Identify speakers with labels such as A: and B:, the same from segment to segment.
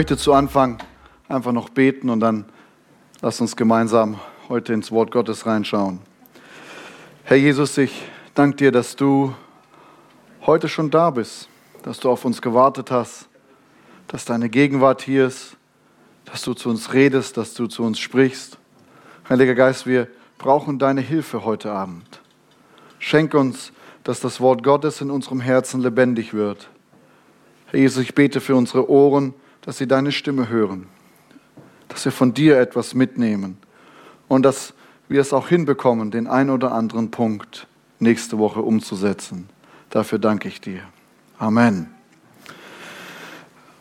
A: möchte zu Anfang einfach noch beten und dann lass uns gemeinsam heute ins Wort Gottes reinschauen. Herr Jesus, ich danke dir, dass du heute schon da bist, dass du auf uns gewartet hast, dass deine Gegenwart hier ist, dass du zu uns redest, dass du zu uns sprichst. Heiliger Geist, wir brauchen deine Hilfe heute Abend. Schenk uns, dass das Wort Gottes in unserem Herzen lebendig wird. Herr Jesus, ich bete für unsere Ohren, dass sie deine Stimme hören, dass wir von dir etwas mitnehmen und dass wir es auch hinbekommen, den ein oder anderen Punkt nächste Woche umzusetzen. Dafür danke ich dir. Amen.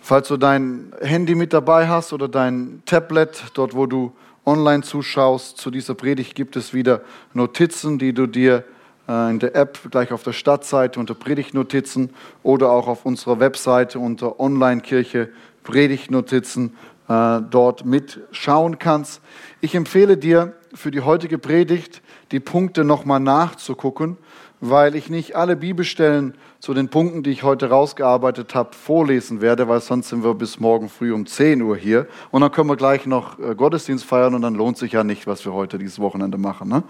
A: Falls du dein Handy mit dabei hast oder dein Tablet, dort wo du online zuschaust, zu dieser Predigt gibt es wieder Notizen, die du dir äh, in der App gleich auf der Stadtseite unter Predigtnotizen oder auch auf unserer Webseite unter Online-Kirche Predigtnotizen äh, dort mitschauen kannst. Ich empfehle dir für die heutige Predigt die Punkte nochmal nachzugucken, weil ich nicht alle Bibelstellen zu den Punkten, die ich heute rausgearbeitet habe, vorlesen werde, weil sonst sind wir bis morgen früh um 10 Uhr hier. Und dann können wir gleich noch äh, Gottesdienst feiern und dann lohnt sich ja nicht, was wir heute dieses Wochenende machen. Ne?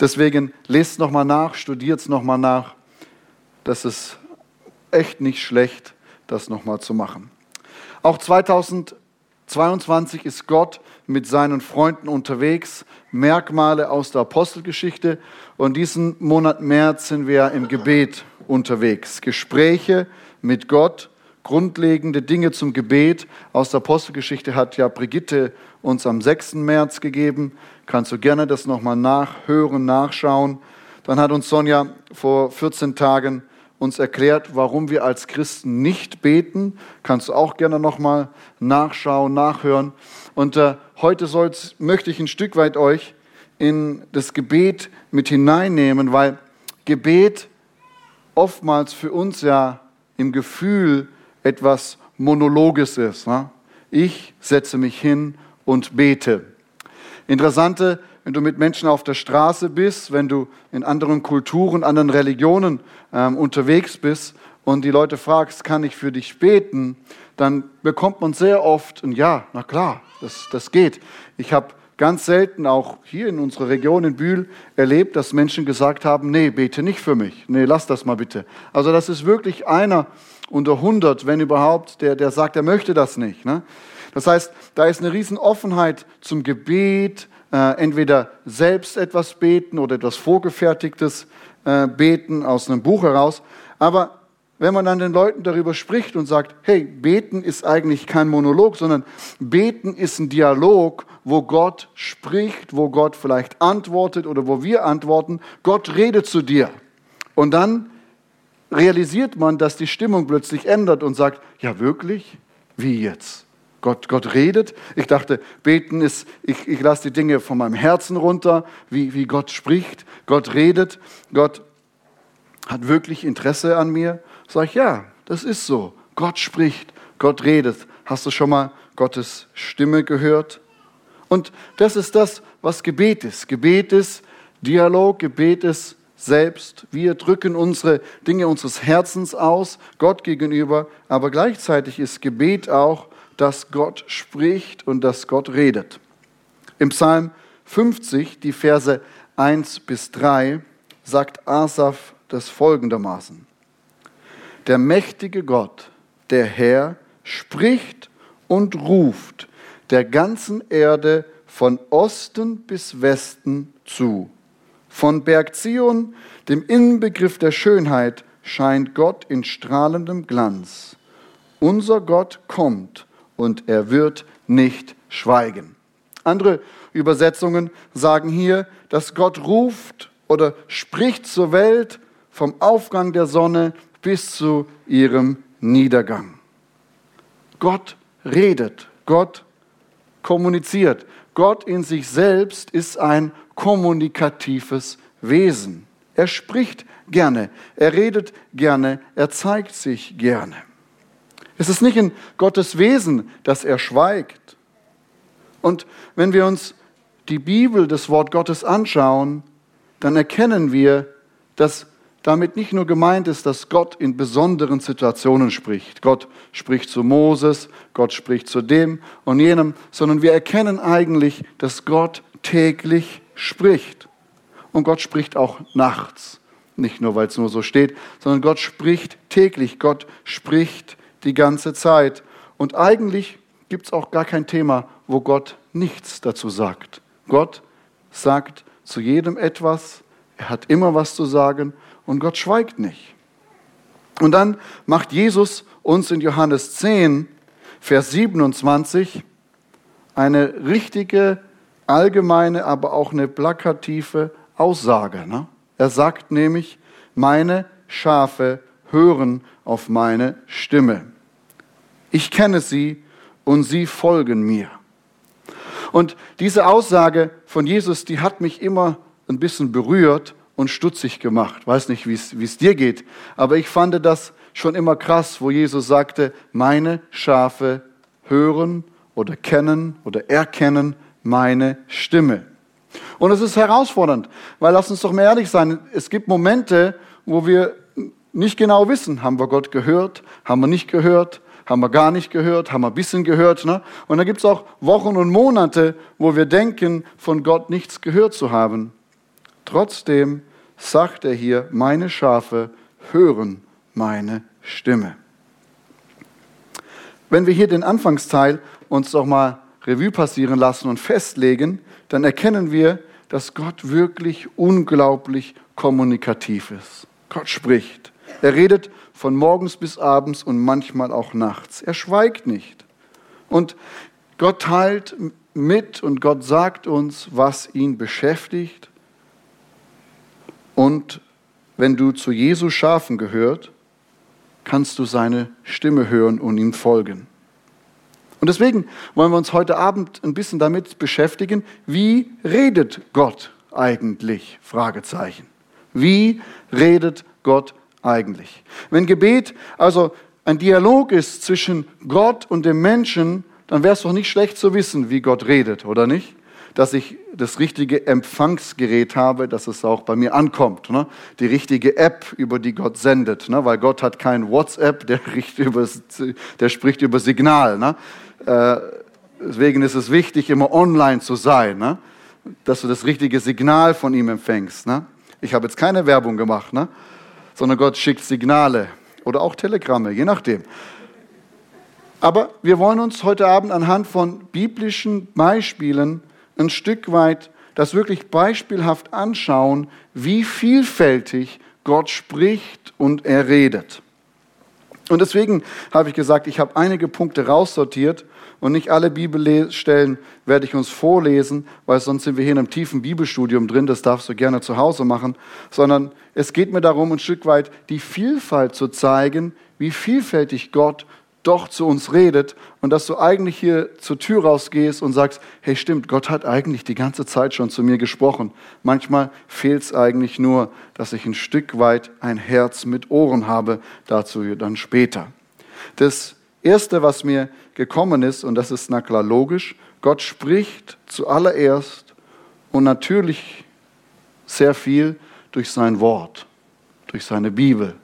A: Deswegen lest nochmal nach, studiert es nochmal nach. Das ist echt nicht schlecht, das nochmal zu machen. Auch 2022 ist Gott mit seinen Freunden unterwegs. Merkmale aus der Apostelgeschichte. Und diesen Monat März sind wir im Gebet unterwegs. Gespräche mit Gott, grundlegende Dinge zum Gebet. Aus der Apostelgeschichte hat ja Brigitte uns am 6. März gegeben. Kannst du gerne das nochmal nachhören, nachschauen. Dann hat uns Sonja vor 14 Tagen uns erklärt, warum wir als Christen nicht beten. Kannst du auch gerne nochmal nachschauen, nachhören. Und äh, heute möchte ich ein Stück weit euch in das Gebet mit hineinnehmen, weil Gebet oftmals für uns ja im Gefühl etwas Monologes ist. Ne? Ich setze mich hin und bete. Interessante wenn du mit Menschen auf der Straße bist, wenn du in anderen Kulturen, anderen Religionen ähm, unterwegs bist und die Leute fragst, kann ich für dich beten, dann bekommt man sehr oft ein Ja, na klar, das, das geht. Ich habe ganz selten auch hier in unserer Region in Bühl erlebt, dass Menschen gesagt haben, nee, bete nicht für mich, nee, lass das mal bitte. Also das ist wirklich einer unter 100, wenn überhaupt, der, der sagt, er möchte das nicht. Ne? Das heißt, da ist eine riesen Offenheit zum Gebet, äh, entweder selbst etwas beten oder etwas Vorgefertigtes äh, beten aus einem Buch heraus. Aber wenn man dann den Leuten darüber spricht und sagt, hey, beten ist eigentlich kein Monolog, sondern beten ist ein Dialog, wo Gott spricht, wo Gott vielleicht antwortet oder wo wir antworten, Gott redet zu dir. Und dann realisiert man, dass die Stimmung plötzlich ändert und sagt, ja wirklich? Wie jetzt? Gott, Gott redet. Ich dachte, beten ist, ich, ich lasse die Dinge von meinem Herzen runter, wie, wie Gott spricht. Gott redet. Gott hat wirklich Interesse an mir. Sag ich, ja, das ist so. Gott spricht, Gott redet. Hast du schon mal Gottes Stimme gehört? Und das ist das, was Gebet ist. Gebet ist Dialog, Gebet ist selbst. Wir drücken unsere Dinge unseres Herzens aus, Gott gegenüber, aber gleichzeitig ist Gebet auch dass Gott spricht und dass Gott redet. Im Psalm 50, die Verse 1 bis 3, sagt Asaf das folgendermaßen. Der mächtige Gott, der Herr, spricht und ruft der ganzen Erde von Osten bis Westen zu. Von Berg Zion, dem Inbegriff der Schönheit, scheint Gott in strahlendem Glanz. Unser Gott kommt und er wird nicht schweigen. Andere Übersetzungen sagen hier, dass Gott ruft oder spricht zur Welt vom Aufgang der Sonne bis zu ihrem Niedergang. Gott redet, Gott kommuniziert. Gott in sich selbst ist ein kommunikatives Wesen. Er spricht gerne, er redet gerne, er zeigt sich gerne. Es ist nicht in Gottes Wesen, dass er schweigt. Und wenn wir uns die Bibel, das Wort Gottes anschauen, dann erkennen wir, dass damit nicht nur gemeint ist, dass Gott in besonderen Situationen spricht. Gott spricht zu Moses, Gott spricht zu dem und jenem, sondern wir erkennen eigentlich, dass Gott täglich spricht. Und Gott spricht auch nachts. Nicht nur, weil es nur so steht, sondern Gott spricht täglich. Gott spricht die ganze Zeit. Und eigentlich gibt es auch gar kein Thema, wo Gott nichts dazu sagt. Gott sagt zu jedem etwas, er hat immer was zu sagen und Gott schweigt nicht. Und dann macht Jesus uns in Johannes 10, Vers 27 eine richtige, allgemeine, aber auch eine plakative Aussage. Ne? Er sagt nämlich, meine Schafe hören auf meine Stimme. Ich kenne sie und sie folgen mir. Und diese Aussage von Jesus, die hat mich immer ein bisschen berührt und stutzig gemacht. Weiß nicht, wie es dir geht, aber ich fand das schon immer krass, wo Jesus sagte, meine Schafe hören oder kennen oder erkennen meine Stimme. Und es ist herausfordernd, weil lass uns doch mal ehrlich sein, es gibt Momente, wo wir nicht genau wissen, haben wir Gott gehört, haben wir nicht gehört, haben wir gar nicht gehört, haben wir ein bisschen gehört. Ne? Und dann gibt es auch Wochen und Monate, wo wir denken, von Gott nichts gehört zu haben. Trotzdem sagt er hier, meine Schafe hören meine Stimme. Wenn wir hier den Anfangsteil uns doch mal Revue passieren lassen und festlegen, dann erkennen wir, dass Gott wirklich unglaublich kommunikativ ist. Gott spricht. Er redet von morgens bis abends und manchmal auch nachts. Er schweigt nicht. Und Gott teilt mit und Gott sagt uns, was ihn beschäftigt. Und wenn du zu Jesu Schafen gehört, kannst du seine Stimme hören und ihm folgen. Und deswegen wollen wir uns heute Abend ein bisschen damit beschäftigen, wie redet Gott eigentlich? Fragezeichen. Wie redet Gott eigentlich? Wenn Gebet also ein Dialog ist zwischen Gott und dem Menschen, dann wäre es doch nicht schlecht zu wissen, wie Gott redet, oder nicht? Dass ich das richtige Empfangsgerät habe, dass es auch bei mir ankommt. Ne? Die richtige App, über die Gott sendet. Ne? Weil Gott hat kein WhatsApp, der, über, der spricht über Signal. Ne? Äh, deswegen ist es wichtig, immer online zu sein, ne? dass du das richtige Signal von ihm empfängst. Ne? Ich habe jetzt keine Werbung gemacht, ne? Sondern Gott schickt Signale oder auch Telegramme, je nachdem. Aber wir wollen uns heute Abend anhand von biblischen Beispielen ein Stück weit das wirklich beispielhaft anschauen, wie vielfältig Gott spricht und er redet. Und deswegen habe ich gesagt, ich habe einige Punkte raussortiert und nicht alle Bibelstellen werde ich uns vorlesen, weil sonst sind wir hier in einem tiefen Bibelstudium drin, das darfst du gerne zu Hause machen, sondern es geht mir darum, ein Stück weit die Vielfalt zu zeigen, wie vielfältig Gott doch zu uns redet und dass du eigentlich hier zur Tür rausgehst und sagst, hey stimmt, Gott hat eigentlich die ganze Zeit schon zu mir gesprochen. Manchmal fehlt es eigentlich nur, dass ich ein Stück weit ein Herz mit Ohren habe, dazu dann später. Das Erste, was mir gekommen ist, und das ist na klar logisch, Gott spricht zuallererst und natürlich sehr viel durch sein Wort, durch seine Bibel,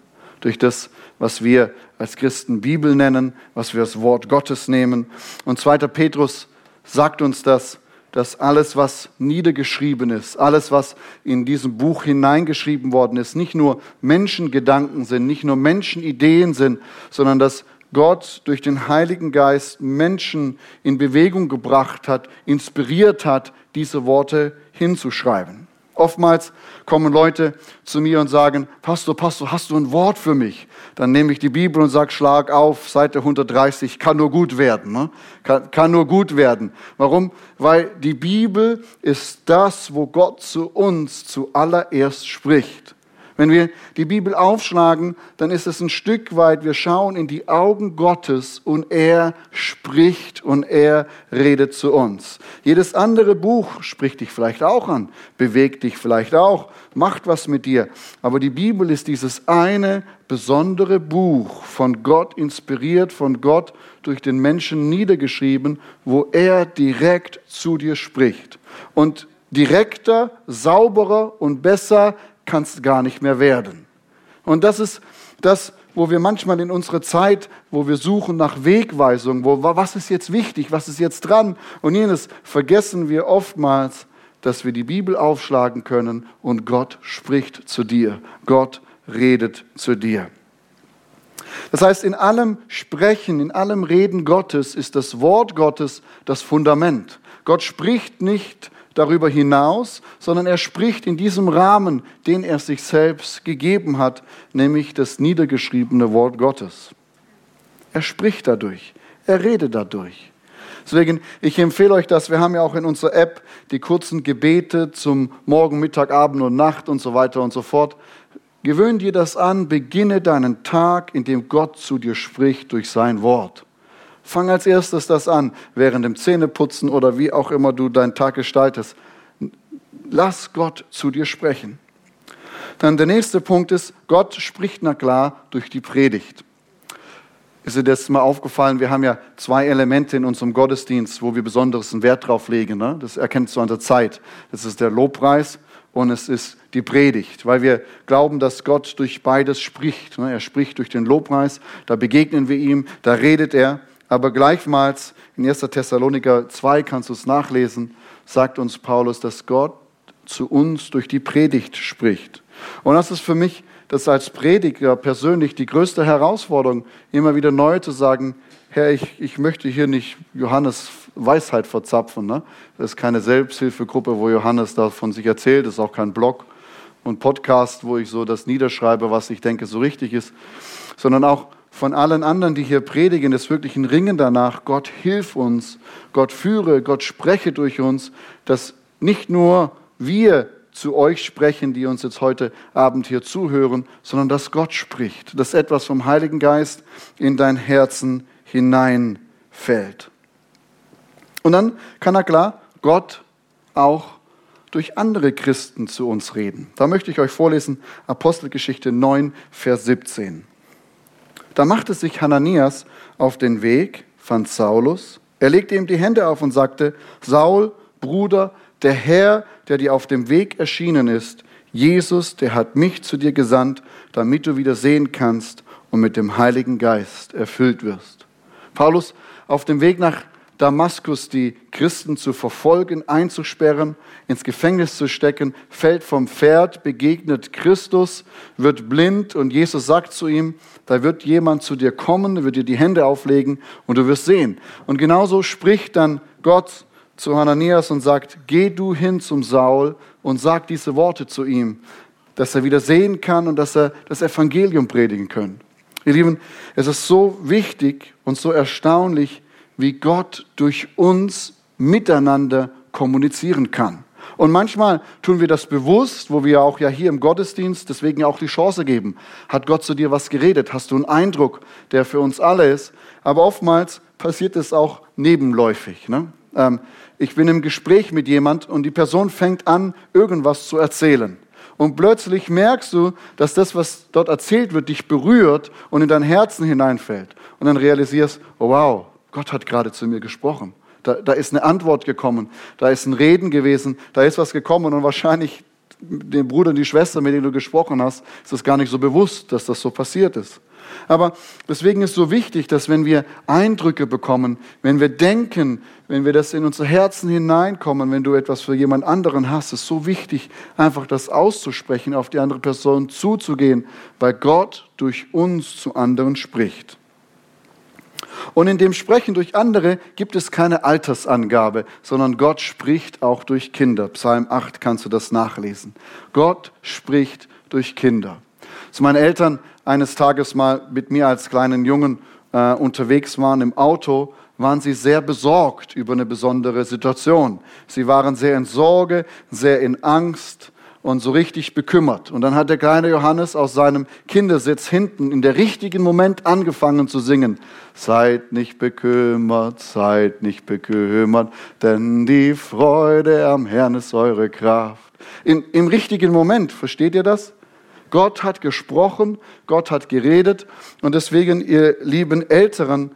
A: durch das, was wir als Christen Bibel nennen, was wir das Wort Gottes nehmen. Und 2. Petrus sagt uns das, dass alles, was niedergeschrieben ist, alles, was in diesem Buch hineingeschrieben worden ist, nicht nur Menschengedanken sind, nicht nur Menschenideen sind, sondern dass Gott durch den Heiligen Geist Menschen in Bewegung gebracht hat, inspiriert hat, diese Worte hinzuschreiben. Oftmals kommen Leute zu mir und sagen, Pastor, Pastor, hast du ein Wort für mich? Dann nehme ich die Bibel und sage, schlag auf, Seite 130, kann nur gut werden. Ne? Kann, kann nur gut werden. Warum? Weil die Bibel ist das, wo Gott zu uns zuallererst spricht. Wenn wir die Bibel aufschlagen, dann ist es ein Stück weit, wir schauen in die Augen Gottes und er spricht und er redet zu uns. Jedes andere Buch spricht dich vielleicht auch an, bewegt dich vielleicht auch, macht was mit dir. Aber die Bibel ist dieses eine besondere Buch von Gott inspiriert, von Gott durch den Menschen niedergeschrieben, wo er direkt zu dir spricht. Und direkter, sauberer und besser kannst gar nicht mehr werden. Und das ist das, wo wir manchmal in unserer Zeit, wo wir suchen nach Wegweisung, wo, was ist jetzt wichtig, was ist jetzt dran und jenes, vergessen wir oftmals, dass wir die Bibel aufschlagen können und Gott spricht zu dir. Gott redet zu dir. Das heißt, in allem Sprechen, in allem Reden Gottes ist das Wort Gottes das Fundament. Gott spricht nicht darüber hinaus, sondern er spricht in diesem Rahmen, den er sich selbst gegeben hat, nämlich das niedergeschriebene Wort Gottes. Er spricht dadurch, er redet dadurch. Deswegen, ich empfehle euch das. Wir haben ja auch in unserer App die kurzen Gebete zum Morgen, Mittag, Abend und Nacht und so weiter und so fort. Gewöhn dir das an, beginne deinen Tag, in dem Gott zu dir spricht durch sein Wort. Fang als erstes das an, während dem Zähneputzen oder wie auch immer du deinen Tag gestaltest. Lass Gott zu dir sprechen. Dann der nächste Punkt ist, Gott spricht na klar durch die Predigt. Ist dir das mal aufgefallen? Wir haben ja zwei Elemente in unserem Gottesdienst, wo wir besonders einen Wert drauf legen. Ne? Das erkennst du an der Zeit. Das ist der Lobpreis und es ist die Predigt, weil wir glauben, dass Gott durch beides spricht. Ne? Er spricht durch den Lobpreis, da begegnen wir ihm, da redet er. Aber gleichfalls in 1. Thessaloniker 2 kannst du es nachlesen, sagt uns Paulus, dass Gott zu uns durch die Predigt spricht. Und das ist für mich das als Prediger persönlich die größte Herausforderung, immer wieder neu zu sagen, Herr, ich, ich möchte hier nicht Johannes Weisheit verzapfen. Ne? Das ist keine Selbsthilfegruppe, wo Johannes davon sich erzählt, das ist auch kein Blog und Podcast, wo ich so das niederschreibe, was ich denke so richtig ist, sondern auch von allen anderen, die hier predigen, das wirklichen Ringen danach, Gott hilf uns, Gott führe, Gott spreche durch uns, dass nicht nur wir zu euch sprechen, die uns jetzt heute Abend hier zuhören, sondern dass Gott spricht, dass etwas vom Heiligen Geist in dein Herzen hineinfällt. Und dann kann er klar Gott auch durch andere Christen zu uns reden. Da möchte ich euch vorlesen Apostelgeschichte 9, Vers 17. Da machte sich Hananias auf den Weg, fand Saulus. Er legte ihm die Hände auf und sagte, Saul, Bruder, der Herr, der dir auf dem Weg erschienen ist, Jesus, der hat mich zu dir gesandt, damit du wieder sehen kannst und mit dem Heiligen Geist erfüllt wirst. Paulus auf dem Weg nach Damaskus die Christen zu verfolgen, einzusperren, ins Gefängnis zu stecken, fällt vom Pferd, begegnet Christus, wird blind und Jesus sagt zu ihm, da wird jemand zu dir kommen, wird dir die Hände auflegen und du wirst sehen. Und genauso spricht dann Gott zu Hananias und sagt, geh du hin zum Saul und sag diese Worte zu ihm, dass er wieder sehen kann und dass er das Evangelium predigen kann. Ihr Lieben, es ist so wichtig und so erstaunlich, wie Gott durch uns miteinander kommunizieren kann. Und manchmal tun wir das bewusst, wo wir auch ja hier im Gottesdienst deswegen auch die Chance geben. Hat Gott zu dir was geredet? Hast du einen Eindruck, der für uns alle ist? Aber oftmals passiert es auch nebenläufig. Ne? Ähm, ich bin im Gespräch mit jemand und die Person fängt an, irgendwas zu erzählen. Und plötzlich merkst du, dass das, was dort erzählt wird, dich berührt und in dein Herzen hineinfällt. Und dann realisierst, oh wow, Gott hat gerade zu mir gesprochen. Da, da ist eine Antwort gekommen, da ist ein Reden gewesen, da ist was gekommen und wahrscheinlich dem Bruder und die Schwester, mit denen du gesprochen hast, ist das gar nicht so bewusst, dass das so passiert ist. Aber deswegen ist so wichtig, dass wenn wir Eindrücke bekommen, wenn wir denken, wenn wir das in unser Herzen hineinkommen, wenn du etwas für jemand anderen hast, ist so wichtig, einfach das auszusprechen, auf die andere Person zuzugehen, weil Gott durch uns zu anderen spricht. Und in dem Sprechen durch andere gibt es keine Altersangabe, sondern Gott spricht auch durch Kinder. Psalm 8 kannst du das nachlesen. Gott spricht durch Kinder. Als meine Eltern eines Tages mal mit mir als kleinen Jungen äh, unterwegs waren im Auto, waren sie sehr besorgt über eine besondere Situation. Sie waren sehr in Sorge, sehr in Angst und so richtig bekümmert. Und dann hat der kleine Johannes aus seinem Kindersitz hinten in der richtigen Moment angefangen zu singen. Seid nicht bekümmert, seid nicht bekümmert, denn die Freude am Herrn ist eure Kraft. In, Im richtigen Moment, versteht ihr das? Gott hat gesprochen, Gott hat geredet und deswegen, ihr lieben Älteren,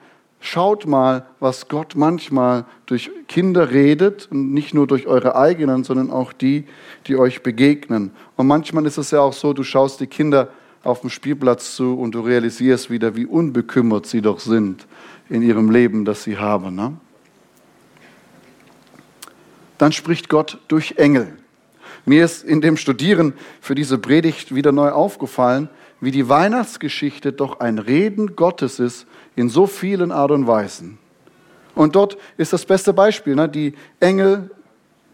A: Schaut mal, was Gott manchmal durch Kinder redet und nicht nur durch eure eigenen, sondern auch die, die euch begegnen. Und manchmal ist es ja auch so, du schaust die Kinder auf dem Spielplatz zu und du realisierst wieder, wie unbekümmert sie doch sind in ihrem Leben, das sie haben. Ne? Dann spricht Gott durch Engel. Mir ist in dem Studieren für diese Predigt wieder neu aufgefallen, wie die Weihnachtsgeschichte doch ein Reden Gottes ist in so vielen Art und Weisen. Und dort ist das beste Beispiel. Ne? Die Engel,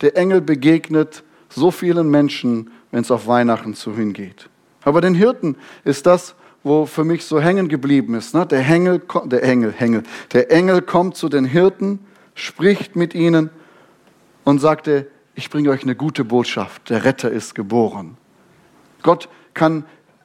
A: der Engel begegnet so vielen Menschen, wenn es auf Weihnachten zu hingeht. Aber den Hirten ist das, wo für mich so hängen geblieben ist. Ne? Der, Engel, der Engel, Engel, der Engel kommt zu den Hirten, spricht mit ihnen und sagte, ich bringe euch eine gute Botschaft, der Retter ist geboren. Gott kann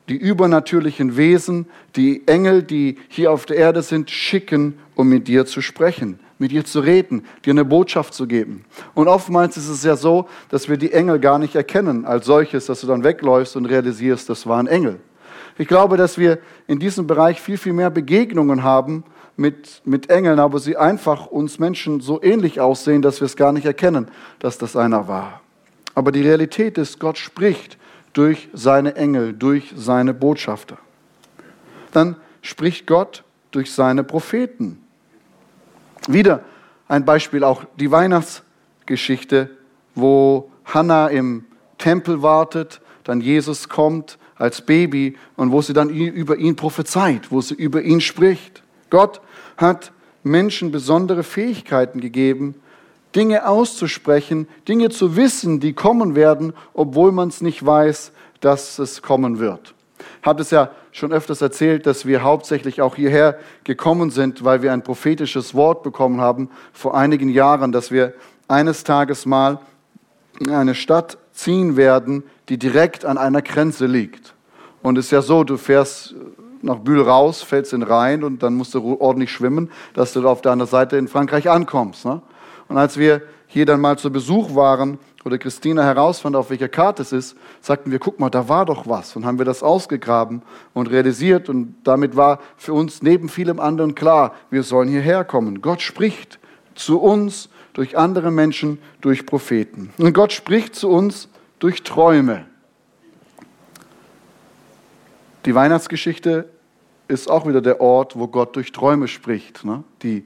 A: die übernatürlichen Wesen, die Engel, die hier auf der Erde sind, schicken, um mit dir zu sprechen, mit dir zu reden, dir eine Botschaft zu geben. Und oftmals ist es ja so, dass wir die Engel gar nicht erkennen als solches, dass du dann wegläufst und realisierst, das waren Engel. Ich glaube, dass wir in diesem Bereich viel, viel mehr Begegnungen haben mit, mit Engeln, aber sie einfach uns Menschen so ähnlich aussehen, dass wir es gar nicht erkennen, dass das einer war. Aber die Realität ist, Gott spricht durch seine Engel, durch seine Botschafter. Dann spricht Gott durch seine Propheten. Wieder ein Beispiel, auch die Weihnachtsgeschichte, wo Hannah im Tempel wartet, dann Jesus kommt als Baby und wo sie dann über ihn prophezeit, wo sie über ihn spricht. Gott hat Menschen besondere Fähigkeiten gegeben, Dinge auszusprechen, Dinge zu wissen, die kommen werden, obwohl man es nicht weiß, dass es kommen wird. Ich habe es ja schon öfters erzählt, dass wir hauptsächlich auch hierher gekommen sind, weil wir ein prophetisches Wort bekommen haben vor einigen Jahren, dass wir eines Tages mal in eine Stadt ziehen werden, die direkt an einer Grenze liegt. Und es ist ja so, du fährst nach Bühl raus, fällst in den Rhein und dann musst du ordentlich schwimmen, dass du auf der anderen Seite in Frankreich ankommst. Ne? Und als wir hier dann mal zu Besuch waren oder Christina herausfand, auf welcher Karte es ist, sagten wir, guck mal, da war doch was. Und haben wir das ausgegraben und realisiert. Und damit war für uns neben vielem anderen klar, wir sollen hierher kommen. Gott spricht zu uns durch andere Menschen, durch Propheten. Und Gott spricht zu uns durch Träume. Die Weihnachtsgeschichte ist auch wieder der Ort, wo Gott durch Träume spricht. Ne? Die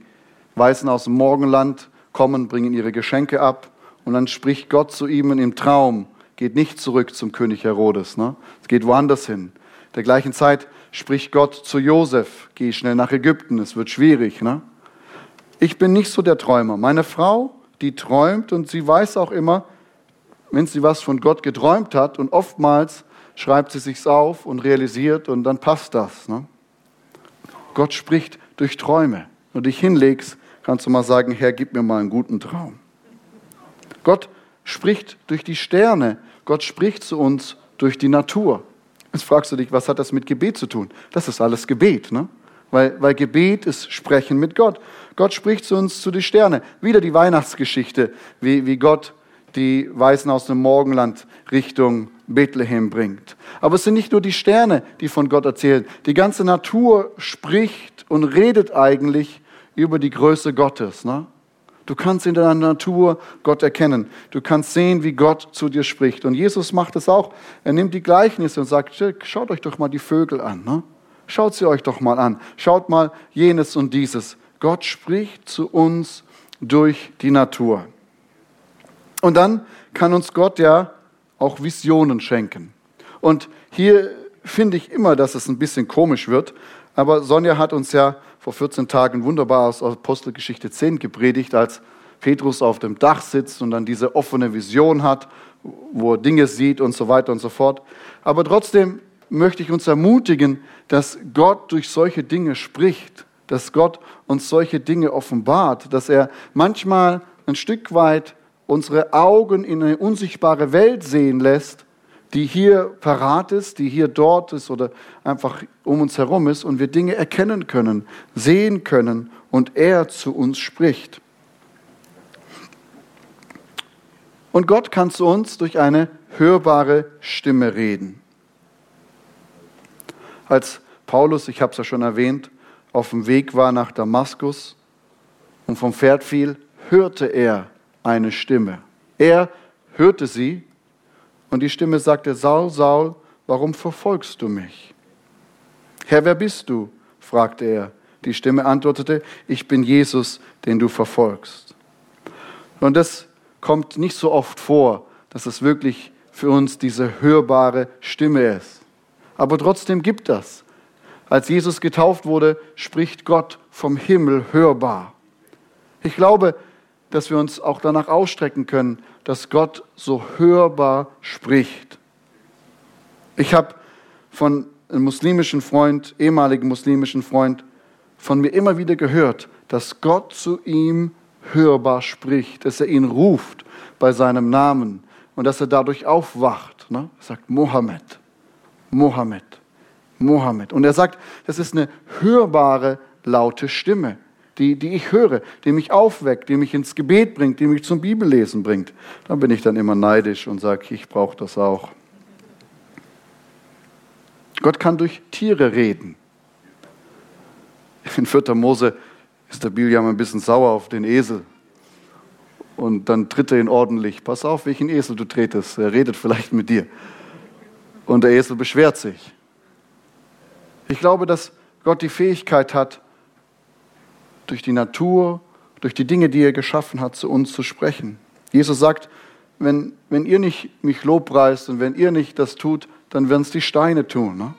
A: Weißen aus dem Morgenland kommen, bringen ihre Geschenke ab und dann spricht Gott zu ihnen im Traum, geht nicht zurück zum König Herodes, ne? es geht woanders hin. Der gleichen Zeit spricht Gott zu Josef, geh schnell nach Ägypten, es wird schwierig. Ne? Ich bin nicht so der Träumer. Meine Frau, die träumt und sie weiß auch immer, wenn sie was von Gott geträumt hat und oftmals schreibt sie sich's auf und realisiert und dann passt das. Ne? Gott spricht durch Träume. Wenn du dich hinlegst, kannst du mal sagen, Herr, gib mir mal einen guten Traum. Gott spricht durch die Sterne. Gott spricht zu uns durch die Natur. Jetzt fragst du dich, was hat das mit Gebet zu tun? Das ist alles Gebet, ne? Weil, weil Gebet ist Sprechen mit Gott. Gott spricht zu uns zu den Sternen. Wieder die Weihnachtsgeschichte, wie, wie Gott die Weißen aus dem Morgenland Richtung Bethlehem bringt. Aber es sind nicht nur die Sterne, die von Gott erzählen. Die ganze Natur spricht und redet eigentlich über die Größe Gottes. Ne? Du kannst in der Natur Gott erkennen. Du kannst sehen, wie Gott zu dir spricht. Und Jesus macht es auch. Er nimmt die Gleichnisse und sagt, schaut euch doch mal die Vögel an. Ne? Schaut sie euch doch mal an. Schaut mal jenes und dieses. Gott spricht zu uns durch die Natur. Und dann kann uns Gott ja auch Visionen schenken. Und hier finde ich immer, dass es ein bisschen komisch wird. Aber Sonja hat uns ja vor 14 Tagen wunderbar aus Apostelgeschichte 10 gepredigt, als Petrus auf dem Dach sitzt und dann diese offene Vision hat, wo er Dinge sieht und so weiter und so fort. Aber trotzdem möchte ich uns ermutigen, dass Gott durch solche Dinge spricht, dass Gott uns solche Dinge offenbart, dass er manchmal ein Stück weit unsere Augen in eine unsichtbare Welt sehen lässt, die hier parat ist, die hier dort ist oder einfach um uns herum ist und wir Dinge erkennen können, sehen können und er zu uns spricht. Und Gott kann zu uns durch eine hörbare Stimme reden. Als Paulus, ich habe es ja schon erwähnt, auf dem Weg war nach Damaskus und vom Pferd fiel, hörte er eine Stimme. Er hörte sie und die Stimme sagte, Saul, Saul, warum verfolgst du mich? Herr, wer bist du? fragte er. Die Stimme antwortete, ich bin Jesus, den du verfolgst. Und das kommt nicht so oft vor, dass es wirklich für uns diese hörbare Stimme ist. Aber trotzdem gibt das. Als Jesus getauft wurde, spricht Gott vom Himmel hörbar. Ich glaube, dass wir uns auch danach ausstrecken können, dass Gott so hörbar spricht. Ich habe von einem muslimischen Freund, ehemaligen muslimischen Freund, von mir immer wieder gehört, dass Gott zu ihm hörbar spricht, dass er ihn ruft bei seinem Namen und dass er dadurch aufwacht. Ne? Er sagt Mohammed, Mohammed, Mohammed. Und er sagt, das ist eine hörbare, laute Stimme, die, die ich höre, die mich aufweckt, die mich ins Gebet bringt, die mich zum Bibellesen bringt. Da bin ich dann immer neidisch und sage, ich brauche das auch. Gott kann durch Tiere reden. In 4. Mose ist der Biliam ein bisschen sauer auf den Esel. Und dann tritt er ihn ordentlich. Pass auf, welchen Esel du tretest. Er redet vielleicht mit dir. Und der Esel beschwert sich. Ich glaube, dass Gott die Fähigkeit hat, durch die Natur, durch die Dinge, die er geschaffen hat, zu uns zu sprechen. Jesus sagt, wenn, wenn ihr nicht mich lobpreist und wenn ihr nicht das tut, dann werden es die Steine tun. Ne?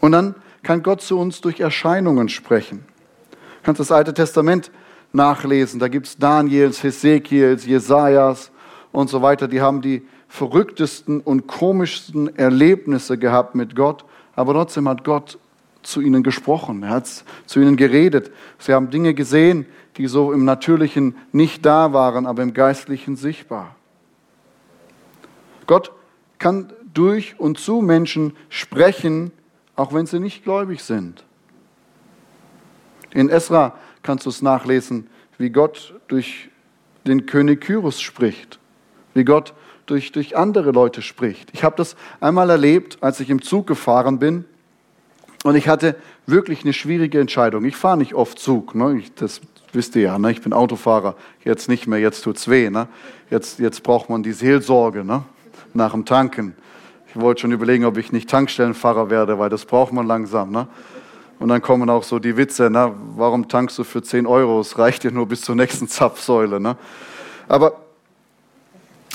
A: Und dann kann Gott zu uns durch Erscheinungen sprechen. Du kannst das Alte Testament nachlesen. Da gibt es Daniels, Hesekiels, Jesajas und so weiter. Die haben die verrücktesten und komischsten Erlebnisse gehabt mit Gott. Aber trotzdem hat Gott zu ihnen gesprochen. Er hat zu ihnen geredet. Sie haben Dinge gesehen, die so im Natürlichen nicht da waren, aber im Geistlichen sichtbar. Gott kann durch und zu Menschen sprechen, auch wenn sie nicht gläubig sind. In Esra kannst du es nachlesen, wie Gott durch den König Kyros spricht, wie Gott durch, durch andere Leute spricht. Ich habe das einmal erlebt, als ich im Zug gefahren bin und ich hatte wirklich eine schwierige Entscheidung. Ich fahre nicht oft Zug, ne? ich, das wisst ihr ja, ne? ich bin Autofahrer, jetzt nicht mehr, jetzt tut's weh. Ne? Jetzt, jetzt braucht man die Seelsorge. Ne? nach dem Tanken. Ich wollte schon überlegen, ob ich nicht Tankstellenfahrer werde, weil das braucht man langsam. Ne? Und dann kommen auch so die Witze, ne? warum tankst du für 10 Euro? Es reicht dir nur bis zur nächsten Zapfsäule. Ne? Aber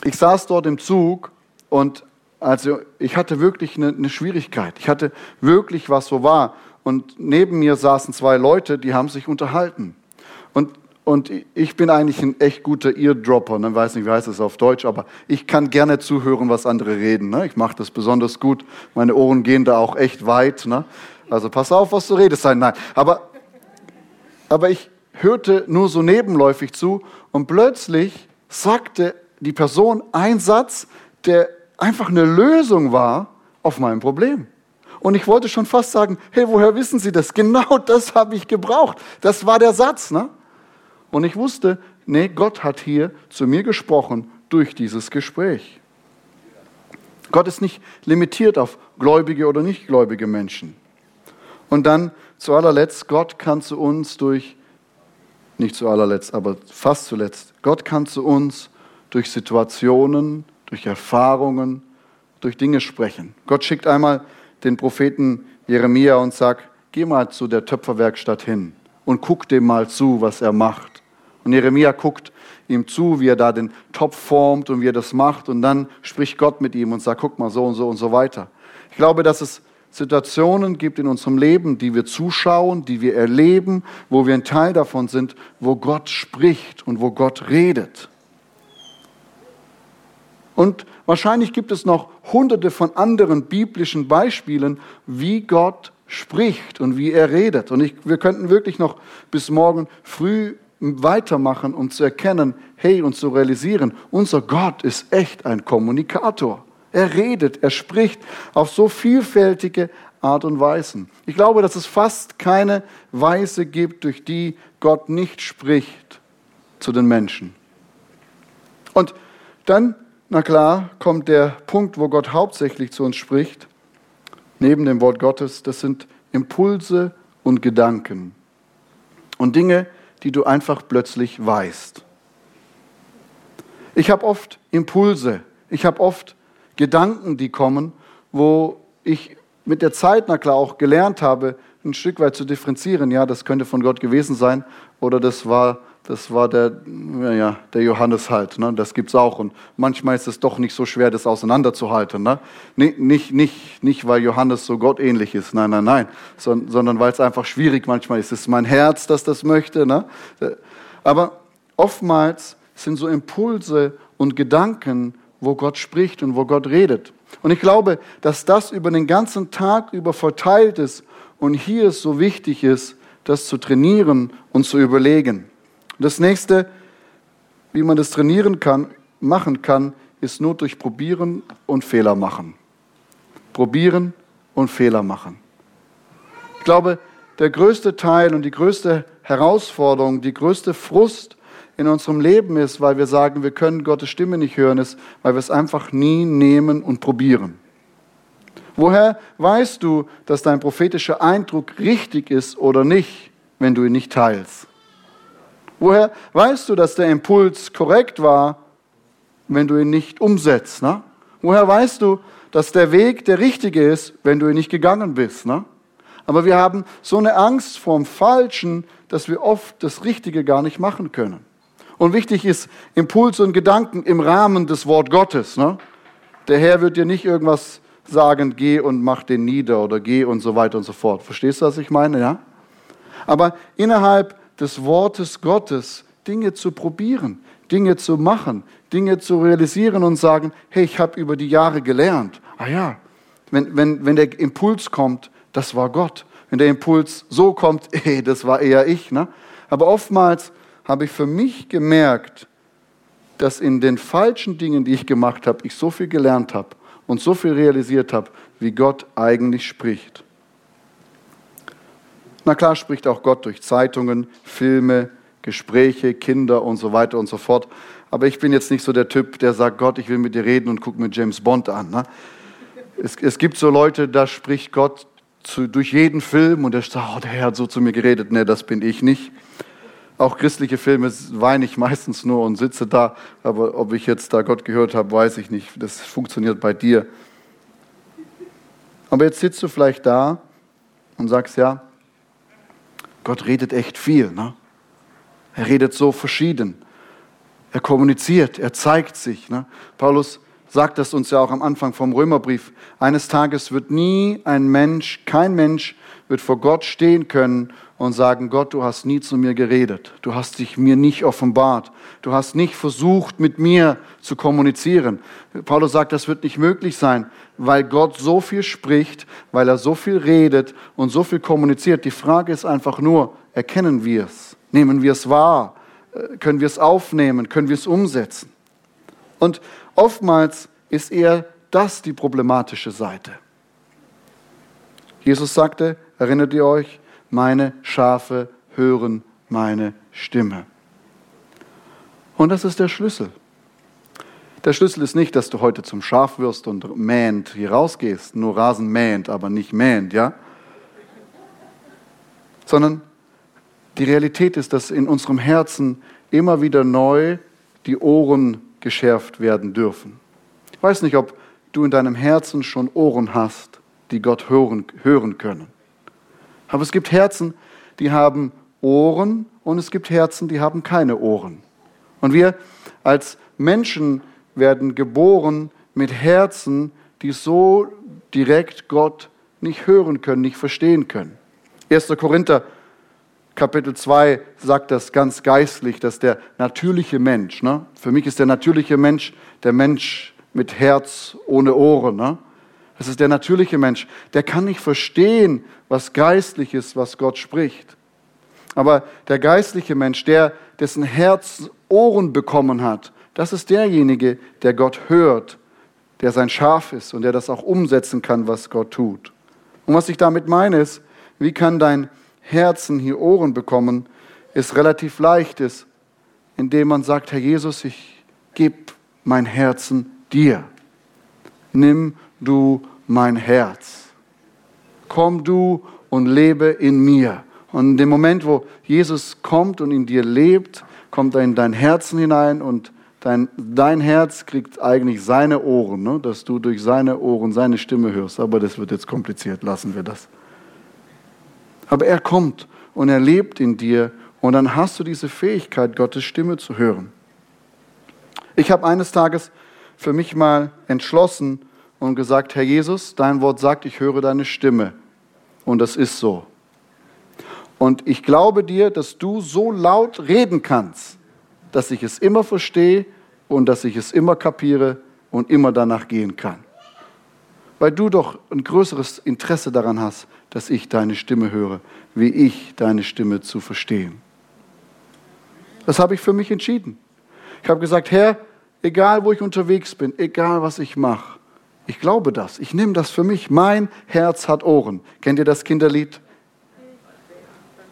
A: ich saß dort im Zug und also ich hatte wirklich eine, eine Schwierigkeit. Ich hatte wirklich was so war. Und neben mir saßen zwei Leute, die haben sich unterhalten. Und und ich bin eigentlich ein echt guter Eardropper, ne? weiß nicht, wie heißt es auf Deutsch, aber ich kann gerne zuhören, was andere reden. Ne? Ich mache das besonders gut. Meine Ohren gehen da auch echt weit. Ne? Also pass auf, was du redest. Nein, aber, aber ich hörte nur so nebenläufig zu und plötzlich sagte die Person einen Satz, der einfach eine Lösung war auf mein Problem. Und ich wollte schon fast sagen, hey, woher wissen Sie das? Genau das habe ich gebraucht. Das war der Satz. Ne? Und ich wusste, nee, Gott hat hier zu mir gesprochen durch dieses Gespräch. Gott ist nicht limitiert auf gläubige oder nicht gläubige Menschen. Und dann zu allerletzt, Gott kann zu uns durch, nicht zu allerletzt, aber fast zuletzt, Gott kann zu uns durch Situationen, durch Erfahrungen, durch Dinge sprechen. Gott schickt einmal den Propheten Jeremia und sagt, geh mal zu der Töpferwerkstatt hin und guck dem mal zu, was er macht. Und Jeremia guckt ihm zu, wie er da den Topf formt und wie er das macht. Und dann spricht Gott mit ihm und sagt, guck mal so und so und so weiter. Ich glaube, dass es Situationen gibt in unserem Leben, die wir zuschauen, die wir erleben, wo wir ein Teil davon sind, wo Gott spricht und wo Gott redet. Und wahrscheinlich gibt es noch hunderte von anderen biblischen Beispielen, wie Gott spricht und wie er redet. Und ich, wir könnten wirklich noch bis morgen früh weitermachen und zu erkennen, hey, und zu realisieren, unser Gott ist echt ein Kommunikator. Er redet, er spricht auf so vielfältige Art und Weisen. Ich glaube, dass es fast keine Weise gibt, durch die Gott nicht spricht zu den Menschen. Und dann, na klar, kommt der Punkt, wo Gott hauptsächlich zu uns spricht, neben dem Wort Gottes, das sind Impulse und Gedanken. Und Dinge, die du einfach plötzlich weißt. Ich habe oft Impulse, ich habe oft Gedanken, die kommen, wo ich mit der Zeit, na klar, auch gelernt habe, ein Stück weit zu differenzieren. Ja, das könnte von Gott gewesen sein oder das war, das war der, ja, der Johannes halt. Ne? Das es auch. Und manchmal ist es doch nicht so schwer, das auseinanderzuhalten. Ne? Nicht, nicht, nicht, nicht, weil Johannes so gottähnlich ist, nein, nein, nein, sondern, sondern weil es einfach schwierig manchmal ist. Es ist mein Herz, das das möchte. Ne? Aber oftmals sind so Impulse und Gedanken, wo Gott spricht und wo Gott redet. Und ich glaube, dass das über den ganzen Tag über verteilt ist und hier es so wichtig ist, das zu trainieren und zu überlegen. Das nächste, wie man das trainieren kann, machen kann, ist nur durch Probieren und Fehler machen. Probieren und Fehler machen. Ich glaube, der größte Teil und die größte Herausforderung, die größte Frust in unserem Leben ist, weil wir sagen, wir können Gottes Stimme nicht hören, ist, weil wir es einfach nie nehmen und probieren. Woher weißt du, dass dein prophetischer Eindruck richtig ist oder nicht, wenn du ihn nicht teilst? Woher weißt du, dass der Impuls korrekt war, wenn du ihn nicht umsetzt? Ne? Woher weißt du, dass der Weg der richtige ist, wenn du ihn nicht gegangen bist? Ne? Aber wir haben so eine Angst vorm Falschen, dass wir oft das Richtige gar nicht machen können. Und wichtig ist Impuls und Gedanken im Rahmen des Wort Gottes. Ne? Der Herr wird dir nicht irgendwas sagen, geh und mach den nieder oder geh und so weiter und so fort. Verstehst du, was ich meine? Ja? Aber innerhalb des Wortes Gottes Dinge zu probieren, Dinge zu machen, Dinge zu realisieren und sagen, hey, ich habe über die Jahre gelernt. Ah ja, wenn, wenn, wenn der Impuls kommt, das war Gott. Wenn der Impuls so kommt, hey, das war eher ich. Ne? Aber oftmals habe ich für mich gemerkt, dass in den falschen Dingen, die ich gemacht habe, ich so viel gelernt habe und so viel realisiert habe, wie Gott eigentlich spricht. Na klar spricht auch Gott durch Zeitungen, Filme, Gespräche, Kinder und so weiter und so fort. Aber ich bin jetzt nicht so der Typ, der sagt, Gott, ich will mit dir reden und guck mir James Bond an. Ne? Es, es, gibt so Leute, da spricht Gott zu, durch jeden Film und der sagt, oh, der Herr hat so zu mir geredet. Nee, das bin ich nicht. Auch christliche Filme weine ich meistens nur und sitze da, aber ob ich jetzt da Gott gehört habe, weiß ich nicht. Das funktioniert bei dir. Aber jetzt sitzt du vielleicht da und sagst, ja, Gott redet echt viel. Ne? Er redet so verschieden. Er kommuniziert, er zeigt sich. Ne? Paulus sagt das uns ja auch am Anfang vom Römerbrief. Eines Tages wird nie ein Mensch, kein Mensch wird vor Gott stehen können und sagen, Gott, du hast nie zu mir geredet, du hast dich mir nicht offenbart, du hast nicht versucht, mit mir zu kommunizieren. Paulus sagt, das wird nicht möglich sein, weil Gott so viel spricht, weil er so viel redet und so viel kommuniziert. Die Frage ist einfach nur, erkennen wir es? Nehmen wir es wahr? Äh, können wir es aufnehmen? Können wir es umsetzen? Und oftmals ist eher das die problematische Seite. Jesus sagte, erinnert ihr euch, meine Schafe hören meine Stimme. Und das ist der Schlüssel. Der Schlüssel ist nicht, dass du heute zum Schaf wirst und mähend hier rausgehst, nur Rasen mähend, aber nicht mähend, ja? Sondern die Realität ist, dass in unserem Herzen immer wieder neu die Ohren geschärft werden dürfen. Ich weiß nicht, ob du in deinem Herzen schon Ohren hast, die Gott hören, hören können. Aber es gibt Herzen, die haben Ohren und es gibt Herzen, die haben keine Ohren. Und wir als Menschen werden geboren mit Herzen, die so direkt Gott nicht hören können, nicht verstehen können. 1. Korinther Kapitel 2 sagt das ganz geistlich, dass der natürliche Mensch, ne? für mich ist der natürliche Mensch der Mensch mit Herz ohne Ohren. Ne? Das ist der natürliche Mensch. Der kann nicht verstehen, was geistlich ist, was Gott spricht. Aber der geistliche Mensch, der dessen Herz Ohren bekommen hat, das ist derjenige, der Gott hört, der sein Schaf ist und der das auch umsetzen kann, was Gott tut. Und was ich damit meine ist, wie kann dein Herzen hier Ohren bekommen, ist relativ leicht ist, indem man sagt, Herr Jesus, ich gebe mein Herzen dir. Nimm du mein Herz. Komm du und lebe in mir. Und in dem Moment, wo Jesus kommt und in dir lebt, kommt er in dein Herzen hinein und dein, dein Herz kriegt eigentlich seine Ohren, ne? dass du durch seine Ohren seine Stimme hörst. Aber das wird jetzt kompliziert, lassen wir das. Aber er kommt und er lebt in dir und dann hast du diese Fähigkeit, Gottes Stimme zu hören. Ich habe eines Tages für mich mal entschlossen und gesagt, Herr Jesus, dein Wort sagt, ich höre deine Stimme. Und das ist so. Und ich glaube dir, dass du so laut reden kannst, dass ich es immer verstehe und dass ich es immer kapiere und immer danach gehen kann. Weil du doch ein größeres Interesse daran hast, dass ich deine Stimme höre, wie ich deine Stimme zu verstehen. Das habe ich für mich entschieden. Ich habe gesagt, Herr, egal wo ich unterwegs bin, egal was ich mache, ich glaube das, ich nehme das für mich. Mein Herz hat Ohren. Kennt ihr das Kinderlied?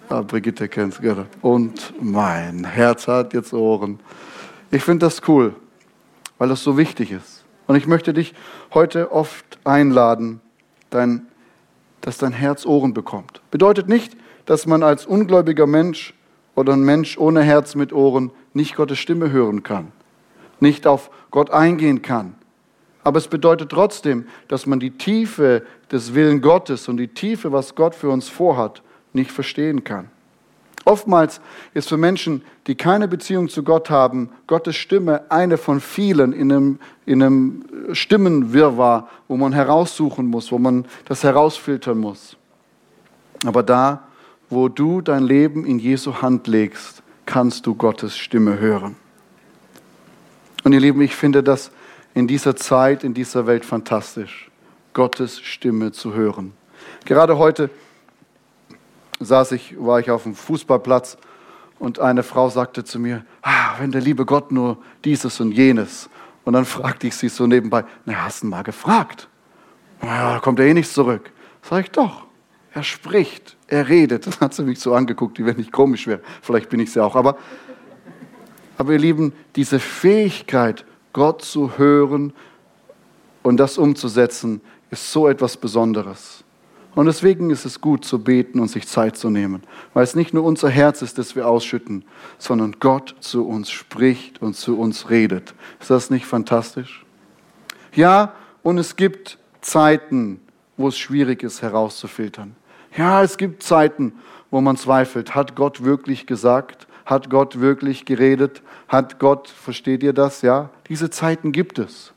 A: Ah, Brigitte kennt es. Und mein Herz hat jetzt Ohren. Ich finde das cool, weil das so wichtig ist. Und ich möchte dich heute oft einladen, dein, dass dein Herz Ohren bekommt. Bedeutet nicht, dass man als ungläubiger Mensch oder ein Mensch ohne Herz mit Ohren nicht Gottes Stimme hören kann, nicht auf Gott eingehen kann. Aber es bedeutet trotzdem, dass man die Tiefe des Willen Gottes und die Tiefe, was Gott für uns vorhat, nicht verstehen kann. Oftmals ist für Menschen, die keine Beziehung zu Gott haben, Gottes Stimme eine von vielen in einem, in einem Stimmenwirrwarr, wo man heraussuchen muss, wo man das herausfiltern muss. Aber da, wo du dein Leben in Jesu Hand legst, kannst du Gottes Stimme hören. Und ihr Lieben, ich finde das in dieser Zeit, in dieser Welt fantastisch, Gottes Stimme zu hören. Gerade heute saß ich, war ich auf dem Fußballplatz und eine Frau sagte zu mir, ah, wenn der liebe Gott nur dieses und jenes. Und dann fragte ich sie so nebenbei, na, hast du mal gefragt? Ja, da kommt er eh nichts zurück. Sag ich doch. Er spricht, er redet. Dann hat sie mich so angeguckt, wie wenn ich komisch wäre. Vielleicht bin ich ja auch. Aber, aber ihr Lieben, diese Fähigkeit, Gott zu hören und das umzusetzen, ist so etwas Besonderes. Und deswegen ist es gut zu beten und sich Zeit zu nehmen, weil es nicht nur unser Herz ist, das wir ausschütten, sondern Gott zu uns spricht und zu uns redet. Ist das nicht fantastisch? Ja, und es gibt Zeiten, wo es schwierig ist herauszufiltern. Ja, es gibt Zeiten, wo man zweifelt, hat Gott wirklich gesagt? Hat Gott wirklich geredet? Hat Gott, versteht ihr das? Ja, diese Zeiten gibt es.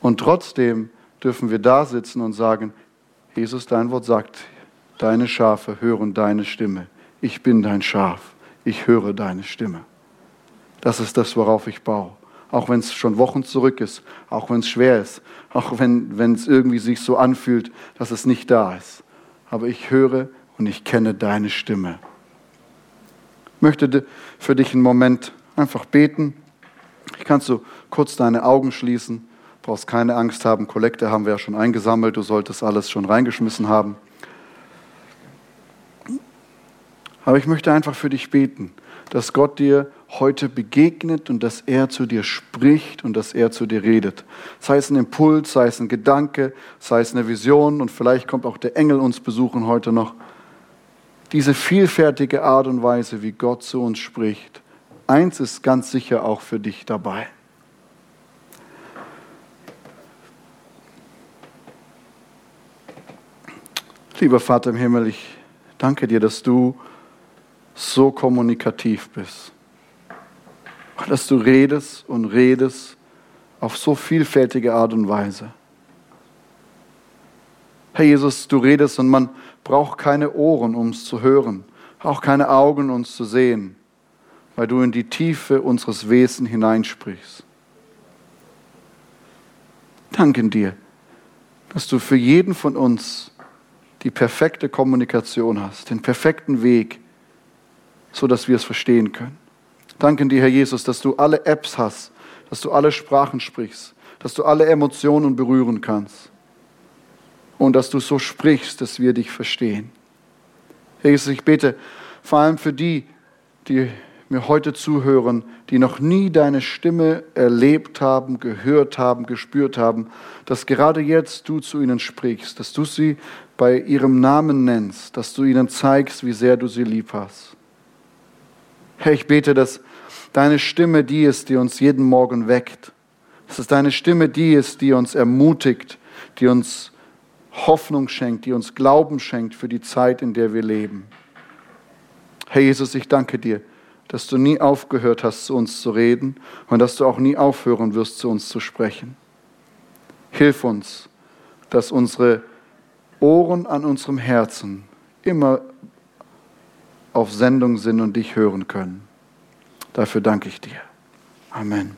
A: Und trotzdem dürfen wir da sitzen und sagen, Jesus, dein Wort sagt, deine Schafe hören deine Stimme. Ich bin dein Schaf, ich höre deine Stimme. Das ist das, worauf ich baue. Auch wenn es schon Wochen zurück ist, auch wenn es schwer ist, auch wenn, es irgendwie sich so anfühlt, dass es nicht da ist. Aber ich höre und ich kenne deine Stimme. Ich möchte für dich einen Moment einfach beten. Ich kannst du kurz deine Augen schließen brauchst keine Angst haben, Kollekte haben wir ja schon eingesammelt, du solltest alles schon reingeschmissen haben. Aber ich möchte einfach für dich beten, dass Gott dir heute begegnet und dass er zu dir spricht und dass er zu dir redet. Sei es ein Impuls, sei es ein Gedanke, sei es eine Vision und vielleicht kommt auch der Engel uns besuchen heute noch. Diese vielfältige Art und Weise, wie Gott zu uns spricht, eins ist ganz sicher auch für dich dabei. Lieber Vater im Himmel, ich danke dir, dass du so kommunikativ bist. Dass du redest und redest auf so vielfältige Art und Weise. Herr Jesus, du redest und man braucht keine Ohren, um es zu hören, auch keine Augen, um es zu sehen, weil du in die Tiefe unseres Wesens hineinsprichst. Danken dir, dass du für jeden von uns die perfekte Kommunikation hast, den perfekten Weg, so dass wir es verstehen können. Danke dir, Herr Jesus, dass du alle Apps hast, dass du alle Sprachen sprichst, dass du alle Emotionen berühren kannst und dass du so sprichst, dass wir dich verstehen. Herr Jesus, ich bete vor allem für die, die mir heute zuhören, die noch nie deine Stimme erlebt haben, gehört haben, gespürt haben, dass gerade jetzt du zu ihnen sprichst, dass du sie bei ihrem Namen nennst, dass du ihnen zeigst, wie sehr du sie lieb hast. Herr, ich bete, dass deine Stimme die ist, die uns jeden Morgen weckt. Dass es deine Stimme die ist, die uns ermutigt, die uns Hoffnung schenkt, die uns Glauben schenkt für die Zeit, in der wir leben. Herr Jesus, ich danke dir, dass du nie aufgehört hast, zu uns zu reden und dass du auch nie aufhören wirst, zu uns zu sprechen. Hilf uns, dass unsere Ohren an unserem Herzen immer auf Sendung sind und dich hören können. Dafür danke ich dir. Amen.